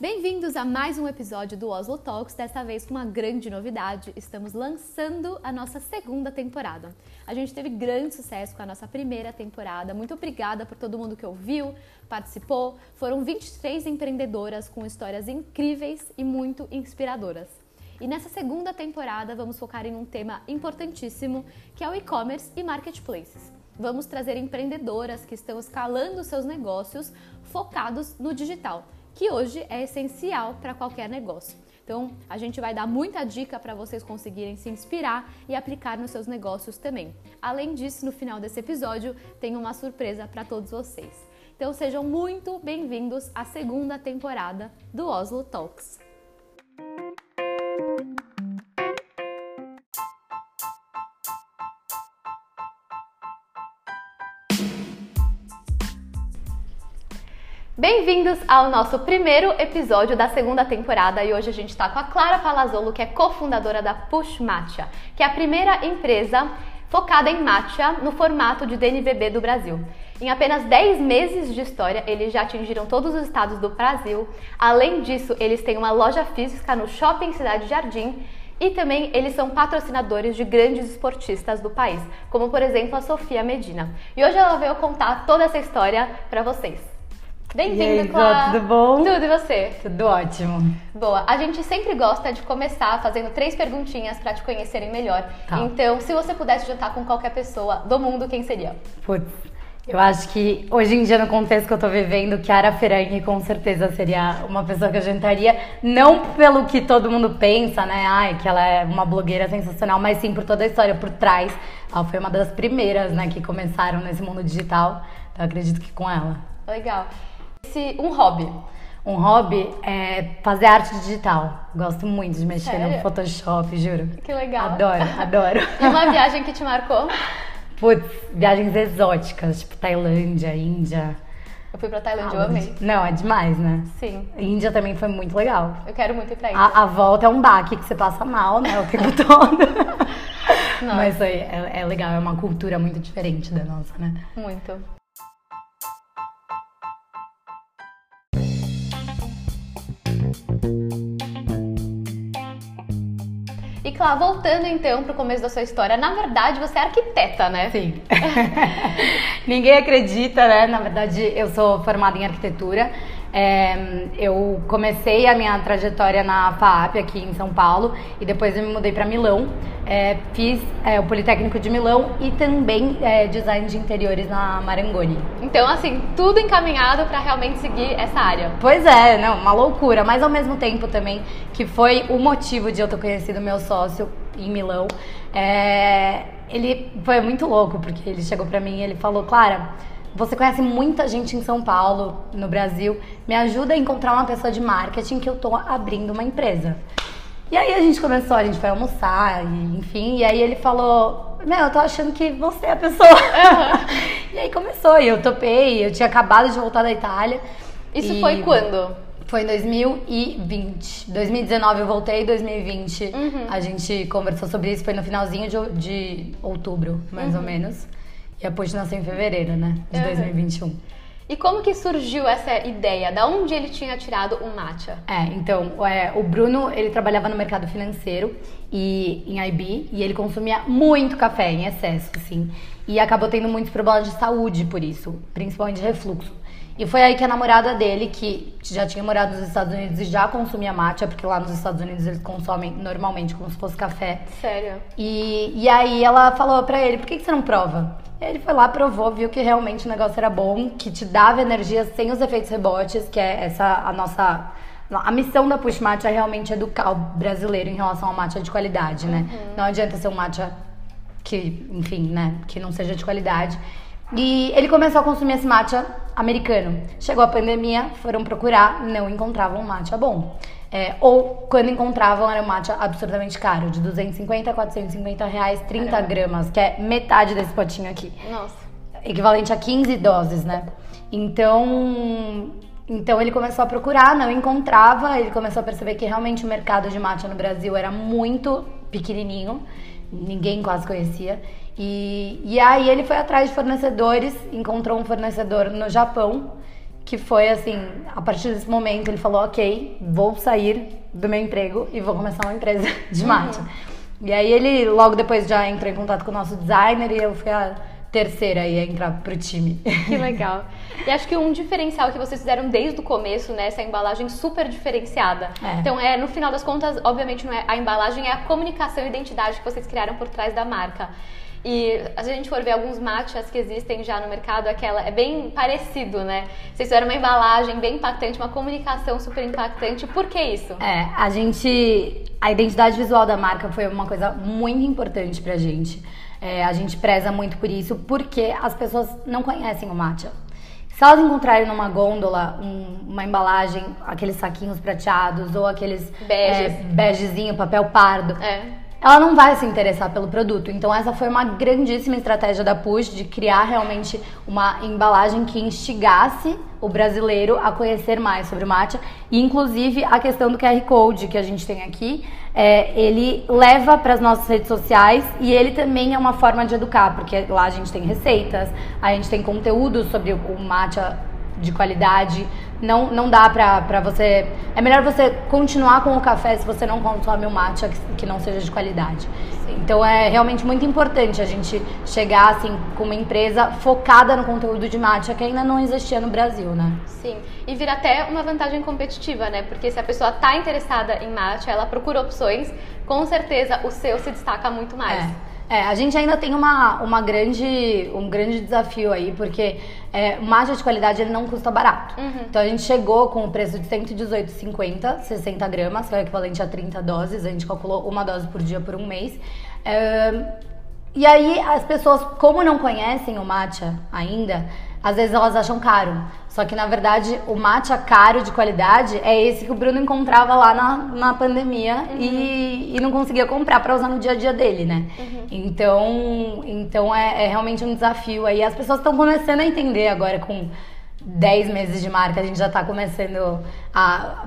Bem-vindos a mais um episódio do Oslo Talks, dessa vez com uma grande novidade. Estamos lançando a nossa segunda temporada. A gente teve grande sucesso com a nossa primeira temporada. Muito obrigada por todo mundo que ouviu, participou. Foram 23 empreendedoras com histórias incríveis e muito inspiradoras. E nessa segunda temporada vamos focar em um tema importantíssimo, que é o e-commerce e marketplaces. Vamos trazer empreendedoras que estão escalando seus negócios focados no digital que hoje é essencial para qualquer negócio. Então, a gente vai dar muita dica para vocês conseguirem se inspirar e aplicar nos seus negócios também. Além disso, no final desse episódio, tem uma surpresa para todos vocês. Então, sejam muito bem-vindos à segunda temporada do Oslo Talks. Bem-vindos ao nosso primeiro episódio da segunda temporada e hoje a gente está com a Clara Palazzolo, que é cofundadora da Push Matcha, que é a primeira empresa focada em matcha no formato de DNVB do Brasil. Em apenas 10 meses de história, eles já atingiram todos os estados do Brasil. Além disso, eles têm uma loja física no Shopping Cidade Jardim e também eles são patrocinadores de grandes esportistas do país, como por exemplo a Sofia Medina. E hoje ela veio contar toda essa história para vocês. Bem-vindo, Clara. Tudo bom? Tudo e você? Tudo ótimo. Boa. A gente sempre gosta de começar fazendo três perguntinhas para te conhecerem melhor. Tá. Então, se você pudesse jantar com qualquer pessoa do mundo, quem seria? Putz, eu acho que hoje em dia, no contexto que eu tô vivendo, Chiara Ferragni com certeza seria uma pessoa que eu jantaria. Não pelo que todo mundo pensa, né? Ai, que ela é uma blogueira sensacional, mas sim por toda a história por trás. Ela foi uma das primeiras, né, que começaram nesse mundo digital. Então, acredito que com ela. Legal. Esse, um hobby. Um hobby é fazer arte digital. Gosto muito de mexer Sério? no Photoshop, juro. Que legal. Adoro, adoro. E uma viagem que te marcou? Putz, viagens exóticas, tipo Tailândia, Índia. Eu fui pra Tailândia, ah, eu amei. Não, é demais, né? Sim. Índia também foi muito legal. Eu quero muito ir pra Índia. A, a volta é um baque que você passa mal, né? O tempo todo. Mas aí é, é legal, é uma cultura muito diferente da nossa, né? Muito. E Clá, voltando então para o começo da sua história, na verdade você é arquiteta, né? Sim. Ninguém acredita, né? Na verdade, eu sou formada em arquitetura. É, eu comecei a minha trajetória na FAAP aqui em São Paulo e depois eu me mudei para Milão. É, fiz é, o Politécnico de Milão e também é, design de interiores na Marangoni. Então, assim, tudo encaminhado para realmente seguir essa área. Pois é, não, uma loucura, mas ao mesmo tempo também que foi o motivo de eu ter conhecido meu sócio em Milão. É, ele foi muito louco porque ele chegou para mim e ele falou, Clara você conhece muita gente em São Paulo, no Brasil. Me ajuda a encontrar uma pessoa de marketing que eu tô abrindo uma empresa. E aí a gente começou, a gente foi almoçar, e, enfim, e aí ele falou: Meu, eu tô achando que você é a pessoa. E aí começou, e eu topei, eu tinha acabado de voltar da Itália. Isso e... foi quando? Foi em 2020. 2019 eu voltei, 2020 uhum. a gente conversou sobre isso, foi no finalzinho de, de outubro, mais uhum. ou menos. E a Push nasceu em fevereiro, né? De uhum. 2021. E como que surgiu essa ideia? Da onde ele tinha tirado o matcha? É, então, é, o Bruno, ele trabalhava no mercado financeiro e em IB e ele consumia muito café em excesso, assim. E acabou tendo muitos problemas de saúde por isso, principalmente refluxo. E foi aí que a namorada dele, que já tinha morado nos Estados Unidos e já consumia matcha, porque lá nos Estados Unidos eles consomem normalmente como se fosse café. Sério? E, e aí ela falou pra ele, por que, que você não prova? Ele foi lá, provou, viu que realmente o negócio era bom, que te dava energia sem os efeitos rebotes, que é essa a nossa a missão da Push Matcha é realmente educar o brasileiro em relação ao matcha de qualidade, né? Uhum. Não adianta ser um matcha que, enfim, né, que não seja de qualidade. E ele começou a consumir esse matcha americano. Chegou a pandemia, foram procurar, não encontravam matcha bom. É, ou quando encontravam era um matcha absurdamente caro, de 250 a 450 reais, 30 Caramba. gramas, que é metade desse potinho aqui. Nossa. Equivalente a 15 doses, né? Então, então ele começou a procurar, não encontrava, ele começou a perceber que realmente o mercado de matcha no Brasil era muito pequenininho, ninguém quase conhecia. E, e aí ele foi atrás de fornecedores, encontrou um fornecedor no Japão que foi assim, a partir desse momento ele falou, ok, vou sair do meu emprego e vou começar uma empresa de matcha. Uhum. E aí ele logo depois já entrou em contato com o nosso designer e eu fui a terceira aí a entrar pro time. Que legal. E acho que um diferencial que vocês fizeram desde o começo, né, essa embalagem super diferenciada. É. Então, é, no final das contas, obviamente não é a embalagem, é a comunicação e identidade que vocês criaram por trás da marca. E se a gente for ver alguns matchas que existem já no mercado, aquela é bem parecido, né? Vocês fizeram uma embalagem bem impactante, uma comunicação super impactante. Por que isso? É, a gente. A identidade visual da marca foi uma coisa muito importante pra gente. É, a gente preza muito por isso, porque as pessoas não conhecem o matcha. Se elas encontrarem numa gôndola um, uma embalagem, aqueles saquinhos prateados ou aqueles é, begezinho, papel pardo, é. Ela não vai se interessar pelo produto. Então essa foi uma grandíssima estratégia da Push de criar realmente uma embalagem que instigasse o brasileiro a conhecer mais sobre o matcha e inclusive a questão do QR Code que a gente tem aqui é, ele leva para as nossas redes sociais e ele também é uma forma de educar, porque lá a gente tem receitas, a gente tem conteúdo sobre o matcha de qualidade. Não, não dá pra, pra você. É melhor você continuar com o café se você não consome o matcha que, que não seja de qualidade. Sim. Então é realmente muito importante a gente chegar assim com uma empresa focada no conteúdo de matcha que ainda não existia no Brasil, né? Sim. E vira até uma vantagem competitiva, né? Porque se a pessoa tá interessada em matcha, ela procura opções, com certeza o seu se destaca muito mais. É. É, a gente ainda tem uma, uma grande, um grande desafio aí, porque é, o matcha de qualidade ele não custa barato. Uhum. Então a gente chegou com o preço de 118,50, 60 gramas, que é o equivalente a 30 doses. A gente calculou uma dose por dia por um mês. É, e aí as pessoas, como não conhecem o matcha ainda, às vezes elas acham caro. Só que na verdade o matcha caro de qualidade é esse que o Bruno encontrava lá na, na pandemia uhum. e, e não conseguia comprar para usar no dia a dia dele, né? Uhum. Então, então é, é, realmente um desafio aí. As pessoas estão começando a entender agora com 10 meses de marca, a gente já está começando a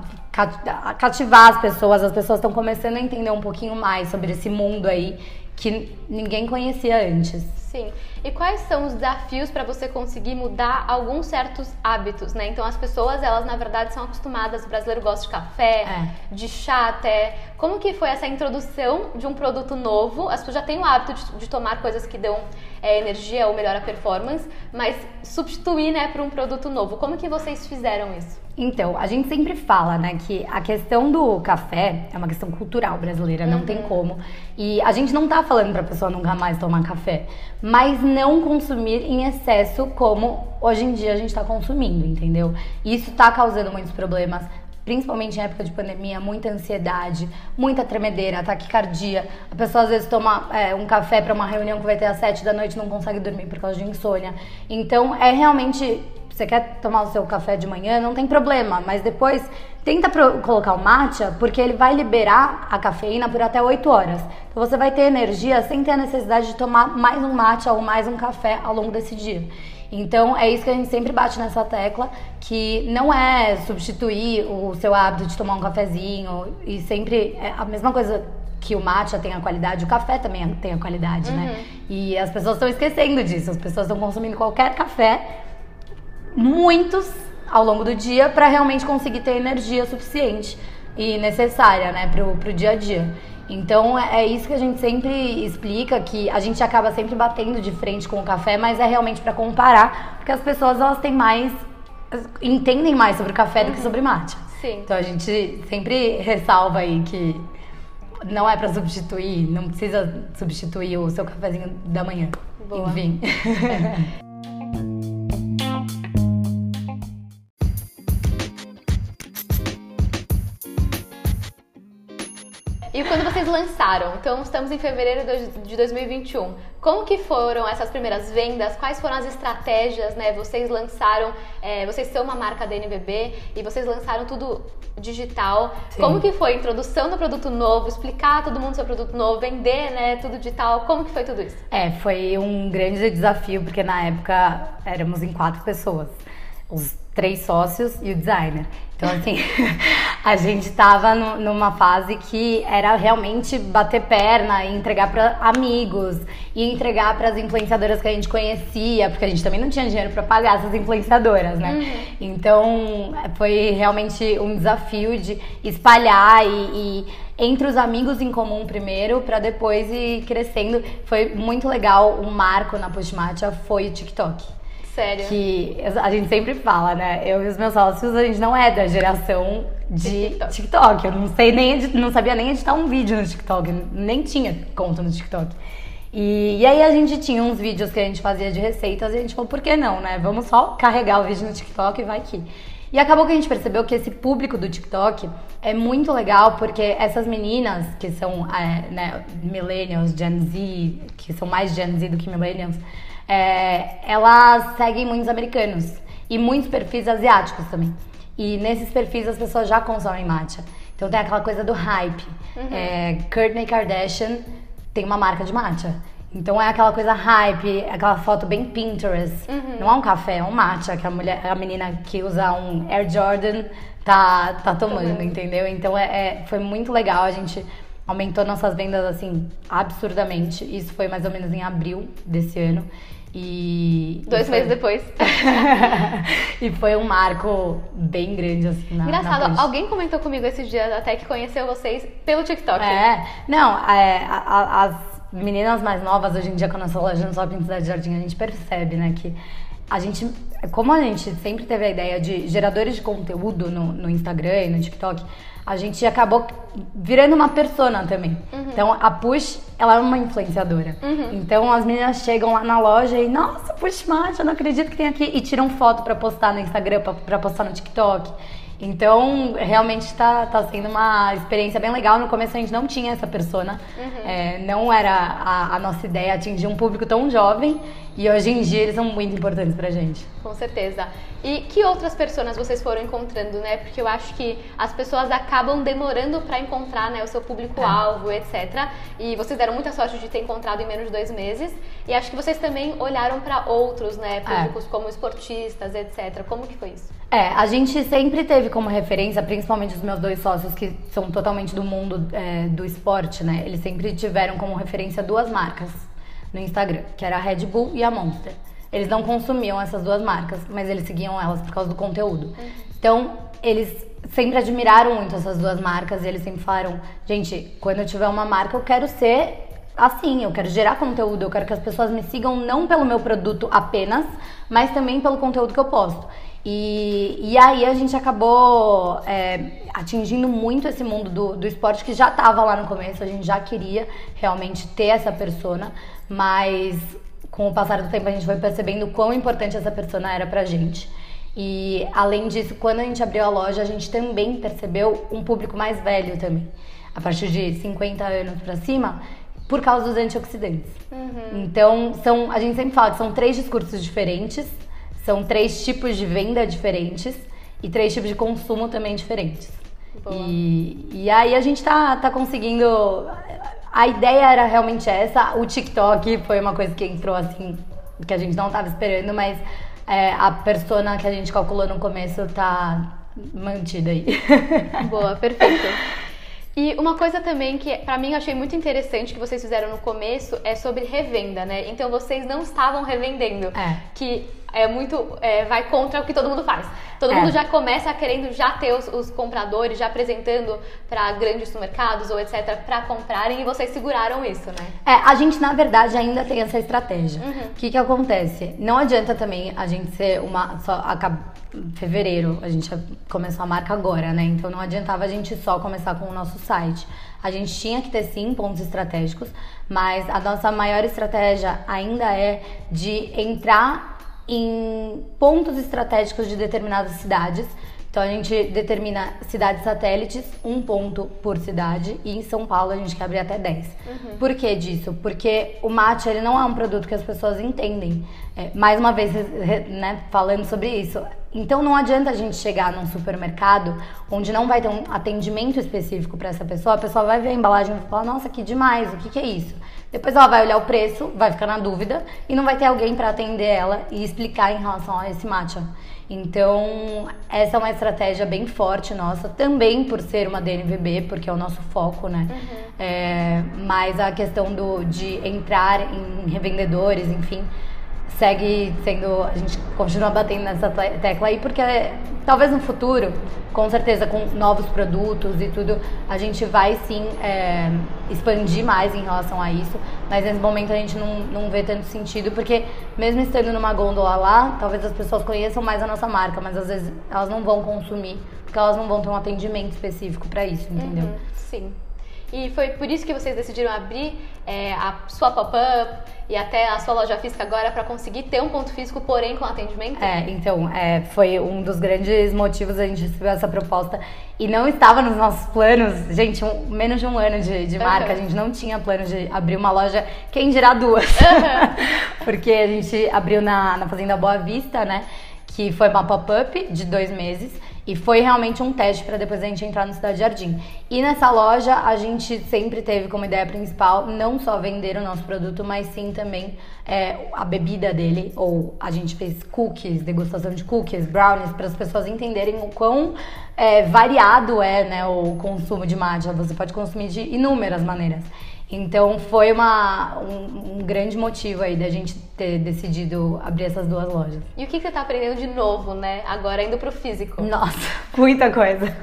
cativar as pessoas, as pessoas estão começando a entender um pouquinho mais sobre esse mundo aí que ninguém conhecia antes. Sim. E quais são os desafios para você conseguir mudar alguns certos hábitos, né? Então as pessoas, elas na verdade são acostumadas, o brasileiro gosta de café, é. de chá até. Como que foi essa introdução de um produto novo? As pessoas já têm o hábito de, de tomar coisas que dão é, energia ou melhora a performance, mas substituir, né, para um produto novo. Como que vocês fizeram isso? Então, a gente sempre fala, né, que a questão do café é uma questão cultural brasileira, não tem uhum. como. E a gente não tá falando pra pessoa nunca mais tomar café, mas não consumir em excesso como hoje em dia a gente tá consumindo, entendeu? Isso tá causando muitos problemas, principalmente em época de pandemia, muita ansiedade, muita tremedeira, taquicardia. A pessoa às vezes toma é, um café para uma reunião que vai ter às sete da noite e não consegue dormir por causa de insônia. Então, é realmente você quer tomar o seu café de manhã, não tem problema, mas depois tenta colocar o matcha, porque ele vai liberar a cafeína por até 8 horas. Então você vai ter energia sem ter a necessidade de tomar mais um matcha ou mais um café ao longo desse dia. Então é isso que a gente sempre bate nessa tecla, que não é substituir o seu hábito de tomar um cafezinho e sempre é a mesma coisa que o matcha tem a qualidade, o café também tem a qualidade, né? uhum. né? E as pessoas estão esquecendo disso, as pessoas estão consumindo qualquer café muitos ao longo do dia para realmente conseguir ter energia suficiente e necessária, né, pro, pro dia a dia. Então é, é isso que a gente sempre explica, que a gente acaba sempre batendo de frente com o café, mas é realmente para comparar, porque as pessoas elas têm mais entendem mais sobre café uhum. do que sobre mate. Sim. Então a gente sempre ressalva aí que não é para substituir, não precisa substituir o seu cafezinho da manhã. Boa. Enfim. vocês lançaram, então estamos em fevereiro de 2021, como que foram essas primeiras vendas? Quais foram as estratégias, né? Vocês lançaram, é, vocês são uma marca da NBB e vocês lançaram tudo digital. Sim. Como que foi a introdução do produto novo, explicar todo mundo seu produto novo, vender, né, tudo digital? Como que foi tudo isso? É, foi um grande desafio, porque na época éramos em quatro pessoas. Os três sócios e o designer. Então, assim, a gente tava no, numa fase que era realmente bater perna e entregar para amigos e entregar para as influenciadoras que a gente conhecia, porque a gente também não tinha dinheiro para pagar essas influenciadoras, né? Uhum. Então foi realmente um desafio de espalhar e, e entre os amigos em comum primeiro, para depois ir crescendo. Foi muito legal. Um marco na Pushmatcha foi o TikTok. Sério? Que a gente sempre fala, né? Eu e os meus sócios, a gente não é da geração de TikTok. TikTok. Eu não sei nem, não sabia nem editar um vídeo no TikTok, nem tinha conta no TikTok. E, e aí a gente tinha uns vídeos que a gente fazia de receitas e a gente falou, por que não, né? Vamos só carregar o vídeo no TikTok e vai aqui. E acabou que a gente percebeu que esse público do TikTok é muito legal porque essas meninas que são é, né, millennials, Gen Z, que são mais Gen Z do que millennials, é, elas seguem muitos americanos e muitos perfis asiáticos também. E nesses perfis as pessoas já consomem matcha. Então tem aquela coisa do hype. Uhum. É, Kourtney Kardashian tem uma marca de matcha. Então é aquela coisa hype, aquela foto bem Pinterest. Uhum. Não é um café, é um matcha que a mulher, a menina que usa um Air Jordan tá, tá tomando, entendeu? Então é, é, foi muito legal, a gente aumentou nossas vendas assim absurdamente. Isso foi mais ou menos em abril desse ano. E. Dois e meses depois. e foi um marco bem grande, assim, na Engraçado, na alguém comentou comigo esses dias até que conheceu vocês pelo TikTok. É, não, é, a, a, as meninas mais novas hoje em dia, quando a nossa loja no Shopping Cidade Jardim, a gente percebe, né, que a gente, como a gente sempre teve a ideia de geradores de conteúdo no, no Instagram e no TikTok, a gente acabou virando uma persona também. Uhum. Então a Push, ela é uma influenciadora. Uhum. Então as meninas chegam lá na loja e, nossa, Push Match, eu não acredito que tem aqui. E tiram foto para postar no Instagram, para postar no TikTok. Então, realmente está tá sendo uma experiência bem legal. No começo a gente não tinha essa persona, uhum. é, não era a, a, nossa ideia atingir um público tão jovem e hoje em dia eles são muito importantes pra gente. Com certeza. E que outras pessoas vocês foram encontrando, né? Porque eu acho que as pessoas acabam demorando para encontrar né, o seu público-alvo, é. etc. E vocês deram muita sorte de ter encontrado em menos de dois meses. E acho que vocês também olharam para outros, né? É. Públicos é. como esportistas, etc. Como que foi isso? É, a gente sempre teve como referência, principalmente os meus dois sócios que são totalmente do mundo é, do esporte, né? Eles sempre tiveram como referência duas marcas no Instagram, que era a Red Bull e a Monster. Eles não consumiam essas duas marcas, mas eles seguiam elas por causa do conteúdo. Então, eles sempre admiraram muito essas duas marcas e eles sempre falaram: gente, quando eu tiver uma marca, eu quero ser assim, eu quero gerar conteúdo, eu quero que as pessoas me sigam não pelo meu produto apenas, mas também pelo conteúdo que eu posto. E, e aí a gente acabou é, atingindo muito esse mundo do, do esporte que já estava lá no começo, a gente já queria realmente ter essa persona, mas com o passar do tempo a gente foi percebendo quão importante essa persona era pra gente. E além disso, quando a gente abriu a loja, a gente também percebeu um público mais velho também. A partir de 50 anos para cima, por causa dos antioxidantes. Uhum. Então, são, a gente sempre fala que são três discursos diferentes são três tipos de venda diferentes e três tipos de consumo também diferentes. E, e aí a gente tá, tá conseguindo. A ideia era realmente essa. O TikTok foi uma coisa que entrou assim, que a gente não tava esperando, mas é, a persona que a gente calculou no começo tá mantida aí. Boa, perfeito. E uma coisa também que para mim eu achei muito interessante que vocês fizeram no começo é sobre revenda, né? Então vocês não estavam revendendo, é. que é muito é, vai contra o que todo mundo faz. Todo é. mundo já começa querendo já ter os, os compradores já apresentando para grandes supermercados ou etc para comprarem e vocês seguraram isso, né? É, a gente na verdade ainda tem essa estratégia. O uhum. que que acontece? Não adianta também a gente ser uma só fevereiro, a gente começou a marca agora, né? Então não adiantava a gente só começar com o nosso site. A gente tinha que ter sim pontos estratégicos, mas a nossa maior estratégia ainda é de entrar em pontos estratégicos de determinadas cidades. Então a gente determina cidades satélites, um ponto por cidade, e em São Paulo a gente quer abrir até 10. Uhum. Por que disso? Porque o mate ele não é um produto que as pessoas entendem. É, mais uma vez, né, falando sobre isso, então não adianta a gente chegar num supermercado onde não vai ter um atendimento específico para essa pessoa, a pessoa vai ver a embalagem e falar, nossa, que demais, o que, que é isso? Depois ela vai olhar o preço, vai ficar na dúvida e não vai ter alguém para atender ela e explicar em relação a esse matcha. Então, essa é uma estratégia bem forte nossa, também por ser uma DNVB, porque é o nosso foco, né? Uhum. É, mas a questão do, de entrar em revendedores, enfim, segue sendo. A gente continua batendo nessa tecla aí, porque é, talvez no futuro, com certeza, com novos produtos e tudo, a gente vai sim é, expandir mais em relação a isso. Mas nesse momento a gente não, não vê tanto sentido, porque mesmo estando numa gôndola lá, talvez as pessoas conheçam mais a nossa marca, mas às vezes elas não vão consumir, porque elas não vão ter um atendimento específico para isso, entendeu? Uhum, sim. E foi por isso que vocês decidiram abrir é, a sua pop-up e até a sua loja física agora para conseguir ter um ponto físico, porém com atendimento? É, então, é, foi um dos grandes motivos a gente receber essa proposta. E não estava nos nossos planos, gente, um, menos de um ano de, de marca, uhum. a gente não tinha plano de abrir uma loja, quem dirá duas. Uhum. Porque a gente abriu na, na Fazenda Boa Vista, né? Que foi uma pop-up de dois meses. E foi realmente um teste para depois a gente entrar no Cidade Jardim. E nessa loja a gente sempre teve como ideia principal não só vender o nosso produto, mas sim também é, a bebida dele. Ou a gente fez cookies, degustação de cookies, brownies, para as pessoas entenderem o quão é, variado é né, o consumo de matcha. Você pode consumir de inúmeras maneiras. Então foi uma, um, um, grande motivo aí da gente ter decidido abrir essas duas lojas. E o que, que você está aprendendo de novo, né? Agora indo pro físico. Nossa, muita coisa.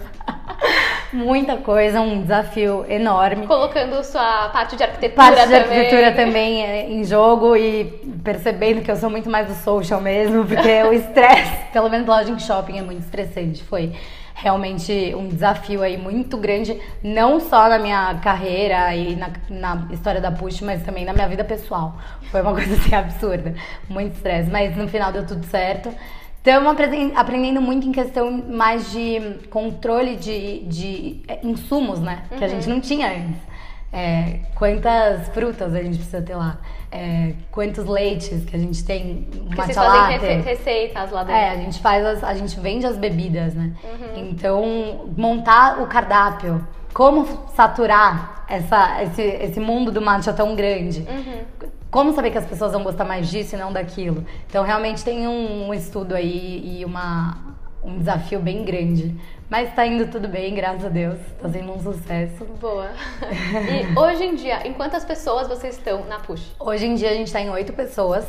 muita coisa, um desafio enorme. Colocando sua parte de arquitetura parte de arquitetura também é, em jogo e percebendo que eu sou muito mais do social mesmo, porque o estresse, pelo menos loja em shopping é muito estressante. Foi realmente um desafio aí muito grande, não só na minha carreira e na, na história da Push, mas também na minha vida pessoal. Foi uma coisa assim absurda, muito estresse, mas no final deu tudo certo. Estamos aprendendo muito em questão mais de controle de, de é, insumos, né? Que a gente uhum. não tinha antes. É, quantas frutas a gente precisa ter lá, é, quantos leites que a gente tem, Porque vocês fazem rece receitas lá dentro. É, a gente faz as, a gente vende as bebidas, né? Uhum. Então, montar o cardápio, como saturar essa, esse, esse mundo do matcha tão grande. Uhum. Como saber que as pessoas vão gostar mais disso e não daquilo? Então, realmente tem um, um estudo aí e uma, um desafio bem grande. Mas tá indo tudo bem, graças a Deus. Tá sendo um sucesso. Boa. E hoje em dia, em quantas pessoas vocês estão na Push? Hoje em dia a gente tá em oito pessoas,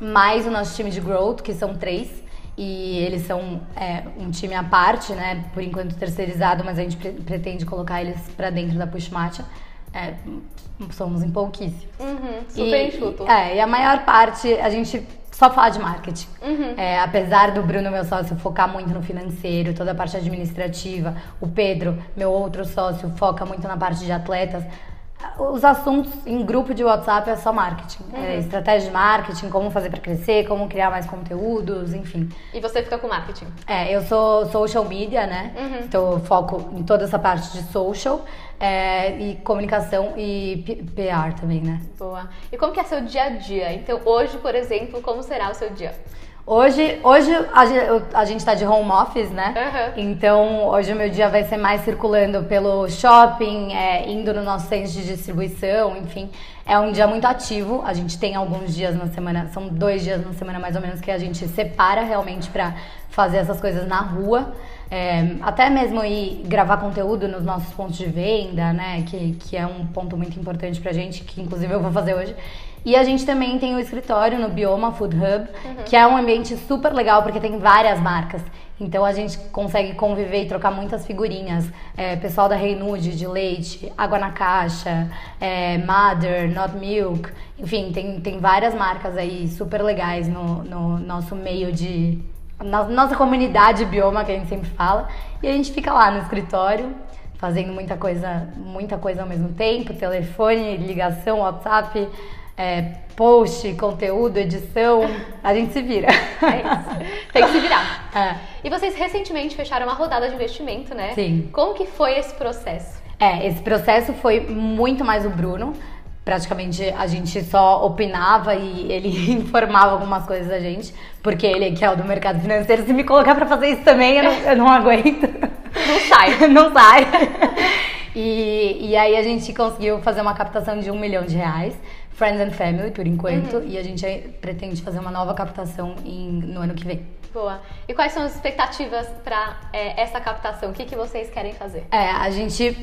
mais o nosso time de growth, que são três. E eles são é, um time à parte, né? Por enquanto terceirizado, mas a gente pre pretende colocar eles para dentro da Push Matcha. É, somos em pouquíssimos. Uhum, super e, enxuto. É, e a maior parte a gente só falar de marketing. Uhum. É, apesar do Bruno, meu sócio, focar muito no financeiro, toda a parte administrativa, o Pedro, meu outro sócio, foca muito na parte de atletas. Os assuntos em grupo de WhatsApp é só marketing. É uhum. É estratégia de marketing, como fazer para crescer, como criar mais conteúdos, enfim. E você fica com marketing? É, eu sou social media, né? Uhum. Então eu foco em toda essa parte de social. É, e comunicação e PR também, né? Boa. E como que é seu dia a dia? Então, hoje, por exemplo, como será o seu dia? Hoje, hoje a, gente está de home office, né? Uhum. Então, hoje o meu dia vai ser mais circulando pelo shopping, é, indo no nosso centro de distribuição, enfim. É um dia muito ativo. A gente tem alguns dias na semana, são dois dias na semana mais ou menos que a gente separa realmente para fazer essas coisas na rua. É, até mesmo ir gravar conteúdo nos nossos pontos de venda, né? Que, que é um ponto muito importante pra gente, que inclusive eu vou fazer hoje. E a gente também tem o escritório no Bioma Food Hub, uhum. que é um ambiente super legal porque tem várias marcas. Então a gente consegue conviver e trocar muitas figurinhas. É, pessoal da Reinude de leite, água na caixa, é, Mother, Not Milk, enfim, tem, tem várias marcas aí super legais no, no nosso meio de. Na nossa comunidade bioma que a gente sempre fala. E a gente fica lá no escritório fazendo muita coisa, muita coisa ao mesmo tempo, telefone, ligação, WhatsApp é, post, conteúdo, edição, a gente se vira. É isso. Tem que se virar. É. E vocês recentemente fecharam uma rodada de investimento, né? Sim. Como que foi esse processo? É, esse processo foi muito mais o Bruno. praticamente a gente só opinava e ele informava algumas coisas da gente, porque ele que é o do mercado financeiro, se me colocar para fazer isso também, eu não, eu não aguento. Não sai. não sai. E, e aí a gente conseguiu fazer uma captação de um milhão de reais. Friends and Family, por enquanto, uhum. e a gente pretende fazer uma nova captação em, no ano que vem. Boa. E quais são as expectativas para é, essa captação? O que, que vocês querem fazer? É, a gente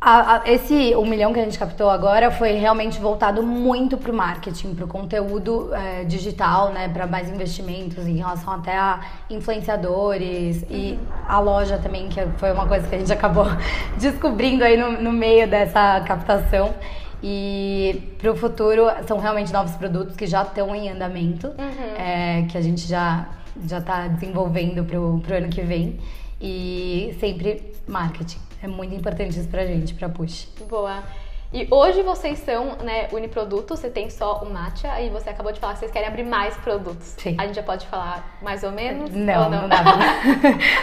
a, a, esse um milhão que a gente captou agora foi realmente voltado muito para o marketing, para o conteúdo é, digital, né, para mais investimentos em relação até a influenciadores e a loja também, que foi uma coisa que a gente acabou descobrindo aí no, no meio dessa captação. E para o futuro são realmente novos produtos que já estão em andamento, uhum. é, que a gente já já está desenvolvendo para o ano que vem e sempre marketing. É muito importante isso pra gente, pra Push. Boa. E hoje vocês são, né, uniproduto, você tem só o matcha e você acabou de falar que vocês querem abrir mais produtos. Sim. A gente já pode falar mais ou menos? Não, ou não? não dá pra,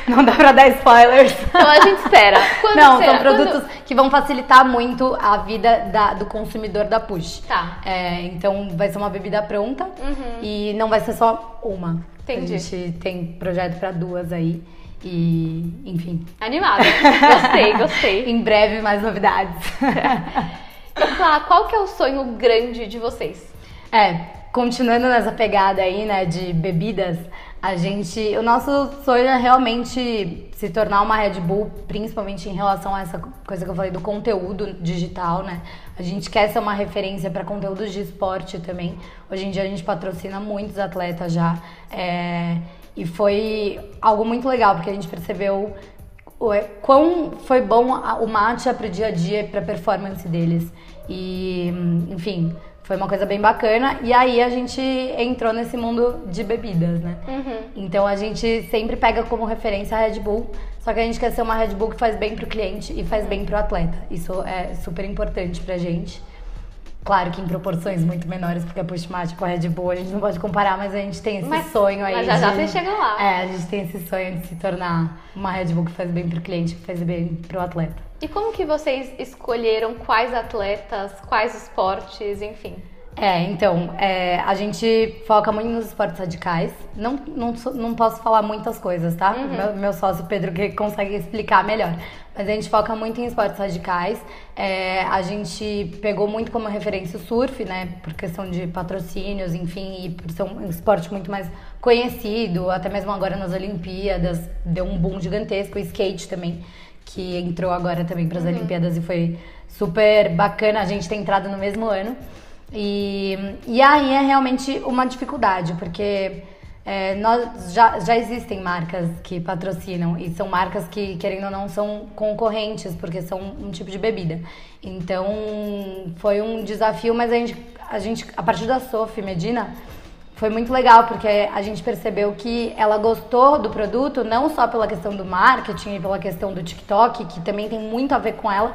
não dá pra dar spoilers. Então a gente espera. Quando não, será? são produtos Quando... que vão facilitar muito a vida da, do consumidor da Push. Tá. É, então vai ser uma bebida pronta uhum. e não vai ser só uma. Entendi. A gente tem projeto para duas aí. E, enfim. Animada. Gostei, gostei. em breve, mais novidades. e, Clá, qual que é o sonho grande de vocês? É, continuando nessa pegada aí, né, de bebidas, a gente, o nosso sonho é realmente se tornar uma Red Bull, principalmente em relação a essa coisa que eu falei do conteúdo digital, né? A gente quer ser uma referência para conteúdos de esporte também. Hoje em dia a gente patrocina muitos atletas já. É, e foi algo muito legal, porque a gente percebeu o quão foi bom o matcha para o dia a dia, para a performance deles. E, enfim, foi uma coisa bem bacana. E aí a gente entrou nesse mundo de bebidas, né? Uhum. Então a gente sempre pega como referência a Red Bull, só que a gente quer ser uma Red Bull que faz bem pro cliente e faz bem pro atleta. Isso é super importante pra gente. Claro que em proporções muito menores, porque a Push Match com a Red Bull a gente não pode comparar, mas a gente tem esse mas, sonho aí. Mas já de, já vocês chegam lá. É, a gente tem esse sonho de se tornar uma Red Bull que faz bem pro cliente, que faz bem pro atleta. E como que vocês escolheram quais atletas, quais esportes, enfim? É, então, é, a gente foca muito nos esportes radicais. Não, não, não posso falar muitas coisas, tá? Uhum. Meu, meu, sócio Pedro que consegue explicar melhor. Mas a gente foca muito em esportes radicais. É, a gente pegou muito como referência o surf, né? Por questão de patrocínios, enfim, e por ser um esporte muito mais conhecido, até mesmo agora nas Olimpíadas, deu um boom gigantesco. O skate também, que entrou agora também para as uhum. Olimpíadas e foi super bacana a gente ter entrado no mesmo ano. E, e aí é realmente uma dificuldade, porque é, nós já, já existem marcas que patrocinam e são marcas que, querendo ou não, são concorrentes, porque são um tipo de bebida. Então foi um desafio, mas a gente, a, gente, a partir da Sophie Medina foi muito legal, porque a gente percebeu que ela gostou do produto, não só pela questão do marketing e pela questão do TikTok, que também tem muito a ver com ela,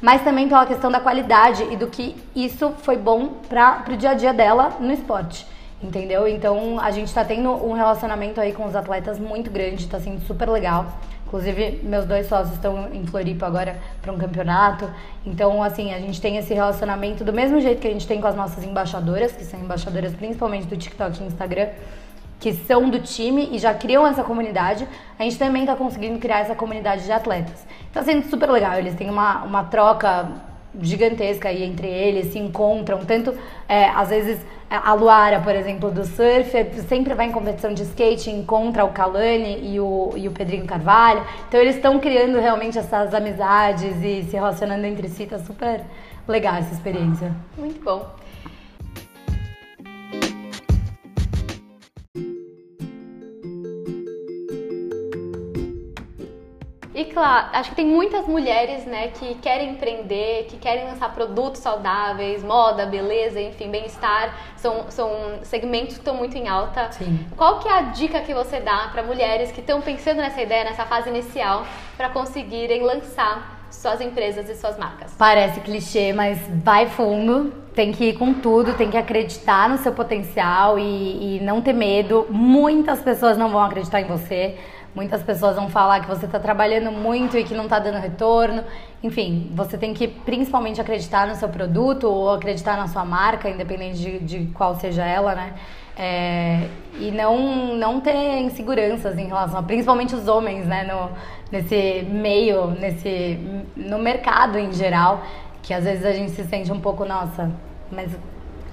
mas também pela questão da qualidade e do que isso foi bom para o dia a dia dela no esporte. Entendeu? Então a gente está tendo um relacionamento aí com os atletas muito grande, está sendo super legal. Inclusive, meus dois sócios estão em Floripa agora para um campeonato. Então, assim, a gente tem esse relacionamento do mesmo jeito que a gente tem com as nossas embaixadoras, que são embaixadoras principalmente do TikTok e Instagram que são do time e já criam essa comunidade, a gente também está conseguindo criar essa comunidade de atletas. Está sendo super legal, eles têm uma, uma troca gigantesca aí entre eles, se encontram, tanto é, às vezes a Luara, por exemplo, do surf, é, sempre vai em competição de skate, encontra o Kalani e o, e o Pedrinho Carvalho, então eles estão criando realmente essas amizades e se relacionando entre si, tá super legal essa experiência. Muito bom. E claro, acho que tem muitas mulheres, né, que querem empreender, que querem lançar produtos saudáveis, moda, beleza, enfim, bem-estar. São, são segmentos que estão muito em alta. Sim. Qual que é a dica que você dá para mulheres que estão pensando nessa ideia, nessa fase inicial, para conseguirem lançar suas empresas e suas marcas? Parece clichê, mas vai fundo. Tem que ir com tudo, tem que acreditar no seu potencial e, e não ter medo. Muitas pessoas não vão acreditar em você Muitas pessoas vão falar que você está trabalhando muito e que não está dando retorno. Enfim, você tem que principalmente acreditar no seu produto ou acreditar na sua marca, independente de, de qual seja ela, né? É, e não, não ter inseguranças em relação a, principalmente os homens, né? No, nesse meio, nesse, no mercado em geral, que às vezes a gente se sente um pouco, nossa, mas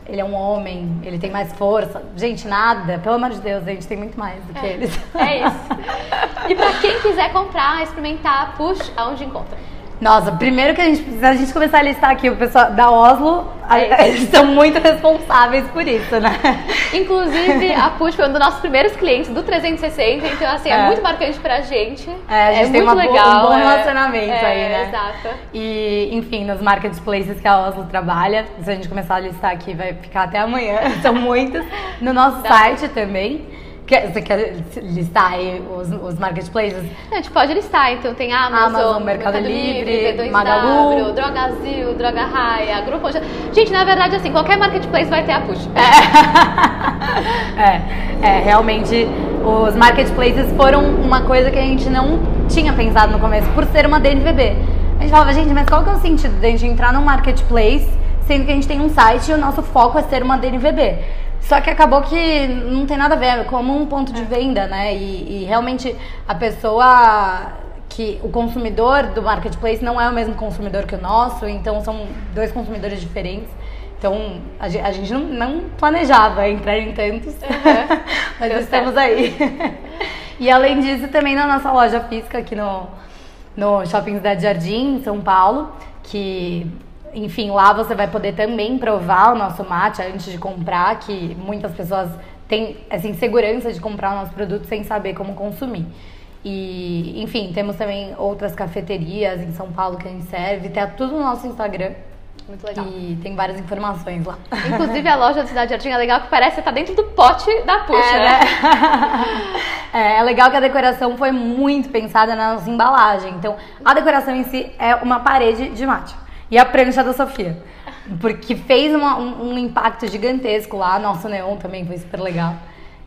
ele é um homem, ele tem mais força. Gente, nada, pelo amor de Deus, a gente tem muito mais do que é, eles. É isso. E para quem quiser comprar, experimentar, push, aonde encontra? Nossa, primeiro que a gente precisa a gente começar a listar aqui o pessoal da Oslo, é eles são muito responsáveis por isso, né? Inclusive, a Push foi um dos nossos primeiros clientes do 360, então assim, é, é muito marcante pra gente. É, a gente é tem muito uma, legal, um bom é. relacionamento é, aí, né? Exato. E, enfim, nos marketplaces que a Oslo trabalha, se a gente começar a listar aqui, vai ficar até amanhã, são muitos. No nosso Dá. site também. Quer, você quer listar aí os, os marketplaces? A gente pode listar, então tem Amazon, Amazon, Mercado Livre, V2W, Magalu. Drogazil, Droga Raia, Grupo... Gente, na verdade, assim, qualquer marketplace vai ter a Push. É, é, realmente os marketplaces foram uma coisa que a gente não tinha pensado no começo, por ser uma DNVB. A gente falava, gente, mas qual que é o sentido de a gente entrar num marketplace, sendo que a gente tem um site e o nosso foco é ser uma DNVB? Só que acabou que não tem nada a ver, é como um ponto de venda, né? E, e realmente a pessoa que o consumidor do marketplace não é o mesmo consumidor que o nosso, então são dois consumidores diferentes. Então a ge- a gente não, não planejava entrar em tantos, mas Deu estamos aí. e além disso, também na nossa loja física aqui no, no Shopping Cidade Jardim, em São Paulo, que, enfim, lá você vai poder também provar o nosso mate antes de comprar, que muitas pessoas têm essa insegurança de comprar o nosso produto sem saber como consumir. E, enfim, temos também outras cafeterias em São Paulo que a gente serve, tá tudo no nosso Instagram. Muito legal. E tem várias informações lá. Inclusive, a loja do Cidade Jardim é legal que parece que tá dentro do pote da Push, É, né? É, é legal que a decoração foi muito pensada na nossa embalagem. Então, a decoração em si é uma parede de mate. E a prancha da Sofia. Porque fez uma- um, um impacto gigantesco lá. Nosso neon também foi super legal.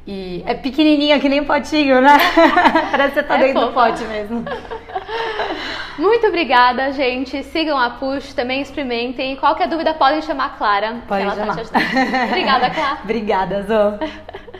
E é pequenininha que nem potinho, né? Parece que você tá É dentro do fofa. pote mesmo. Muito obrigada, gente. Sigam a Push, também experimentem. Qualquer dúvida podem chamar a Clara, Pode ela chamar. vai te ajudar. Obrigada, Clara. Obrigada, Zô.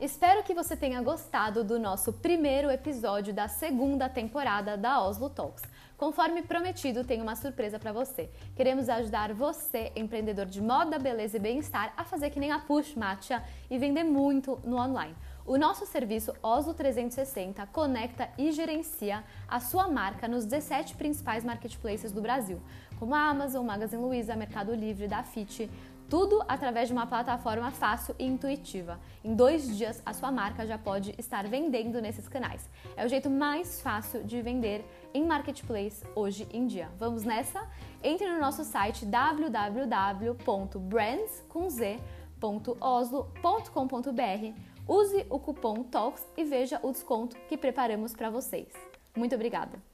Espero que você tenha gostado do nosso primeiro episódio da segunda temporada da Oslo Talks. Conforme prometido, tem uma surpresa para você. Queremos ajudar você, empreendedor de moda, beleza e bem-estar, a fazer que nem a Push Matcha e vender muito no online. O nosso serviço Oslo 360 conecta e gerencia a sua marca nos 17 principais marketplaces do Brasil, como a Amazon, Magazine Luiza, Mercado Livre, Dafit, tudo através de uma plataforma fácil e intuitiva. Em dois dias, a sua marca já pode estar vendendo nesses canais. É o jeito mais fácil de vender em marketplace hoje em dia. Vamos nessa? Entre no nosso site www.brands.oslo.com.br, use o cupom TALKS e veja o desconto que preparamos para vocês. Muito obrigada!